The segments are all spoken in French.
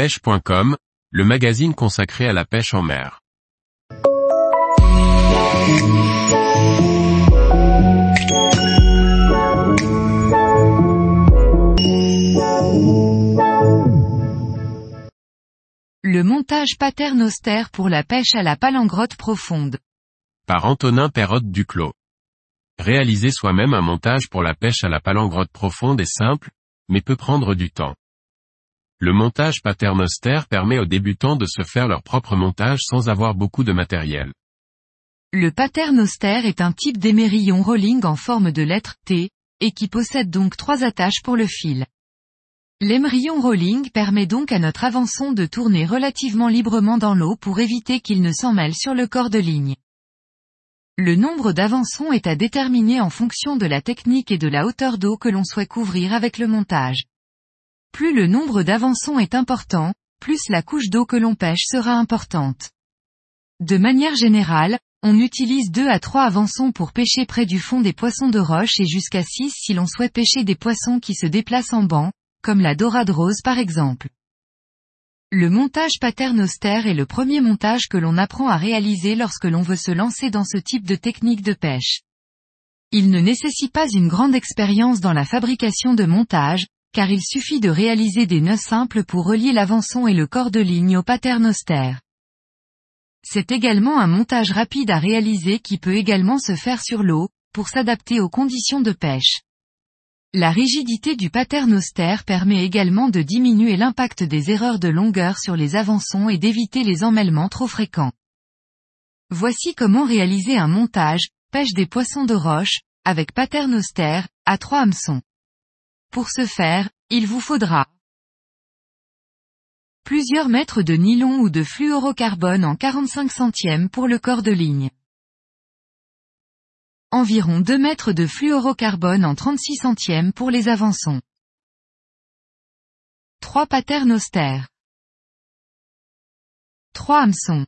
pêche.com, le magazine consacré à la pêche en mer. Le montage paternostère pour la pêche à la palangrotte profonde. Par Antonin Perrotte Duclos. Réaliser soi-même un montage pour la pêche à la palangrotte profonde est simple, mais peut prendre du temps. Le montage paternostère permet aux débutants de se faire leur propre montage sans avoir beaucoup de matériel. Le paternostère est un type d'émerillon rolling en forme de lettre T, et qui possède donc trois attaches pour le fil. L'émerillon rolling permet donc à notre avançon de tourner relativement librement dans l'eau pour éviter qu'il ne s'en mêle sur le corps de ligne. Le nombre d'avançons est à déterminer en fonction de la technique et de la hauteur d'eau que l'on souhaite couvrir avec le montage. Plus le nombre d'avançons est important, plus la couche d'eau que l'on pêche sera importante. De manière générale, on utilise 2 à 3 avançons pour pêcher près du fond des poissons de roche et jusqu'à 6 si l'on souhaite pêcher des poissons qui se déplacent en banc, comme la dorade rose par exemple. Le montage paternostère est le premier montage que l'on apprend à réaliser lorsque l'on veut se lancer dans ce type de technique de pêche. Il ne nécessite pas une grande expérience dans la fabrication de montage, car il suffit de réaliser des nœuds simples pour relier l'avançon et le corps de ligne au paternostère. C'est également un montage rapide à réaliser qui peut également se faire sur l'eau, pour s'adapter aux conditions de pêche. La rigidité du paternostère permet également de diminuer l'impact des erreurs de longueur sur les avançons et d'éviter les emmêlements trop fréquents. Voici comment réaliser un montage, pêche des poissons de roche, avec paternostère, à trois hameçons. Pour ce faire, il vous faudra plusieurs mètres de nylon ou de fluorocarbone en 45 centièmes pour le corps de ligne. Environ 2 mètres de fluorocarbone en 36 centièmes pour les avançons. 3 paternostères. 3 hameçons.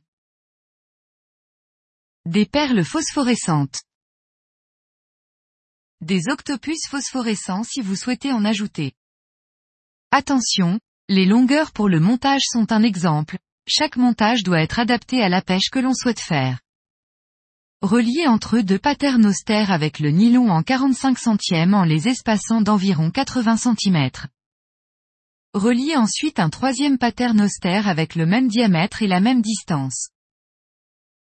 Des perles phosphorescentes. Des octopus phosphorescents si vous souhaitez en ajouter. Attention, les longueurs pour le montage sont un exemple, chaque montage doit être adapté à la pêche que l'on souhaite faire. Reliez entre eux deux paternostères avec le nylon en 45 centièmes en les espaçant d'environ 80 cm. Reliez ensuite un troisième paternostère avec le même diamètre et la même distance.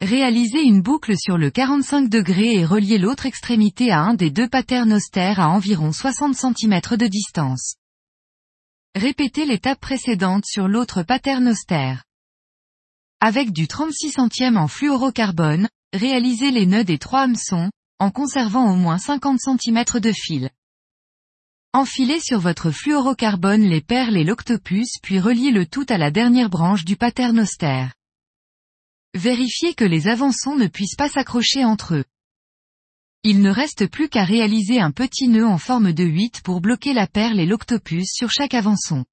Réalisez une boucle sur le 45 degrés et reliez l'autre extrémité à un des deux paternostères à environ 60 cm de distance. Répétez l'étape précédente sur l'autre paternostère. Avec du 36 centièmes en fluorocarbone, réalisez les nœuds des trois hameçons, en conservant au moins 50 cm de fil. Enfilez sur votre fluorocarbone les perles et l'octopus puis reliez le tout à la dernière branche du paternostère. Vérifiez que les avançons ne puissent pas s'accrocher entre eux. Il ne reste plus qu'à réaliser un petit nœud en forme de 8 pour bloquer la perle et l'octopus sur chaque avançon.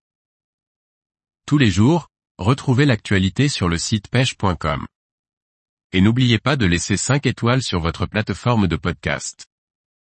Tous les jours, retrouvez l'actualité sur le site pêche.com. Et n'oubliez pas de laisser 5 étoiles sur votre plateforme de podcast.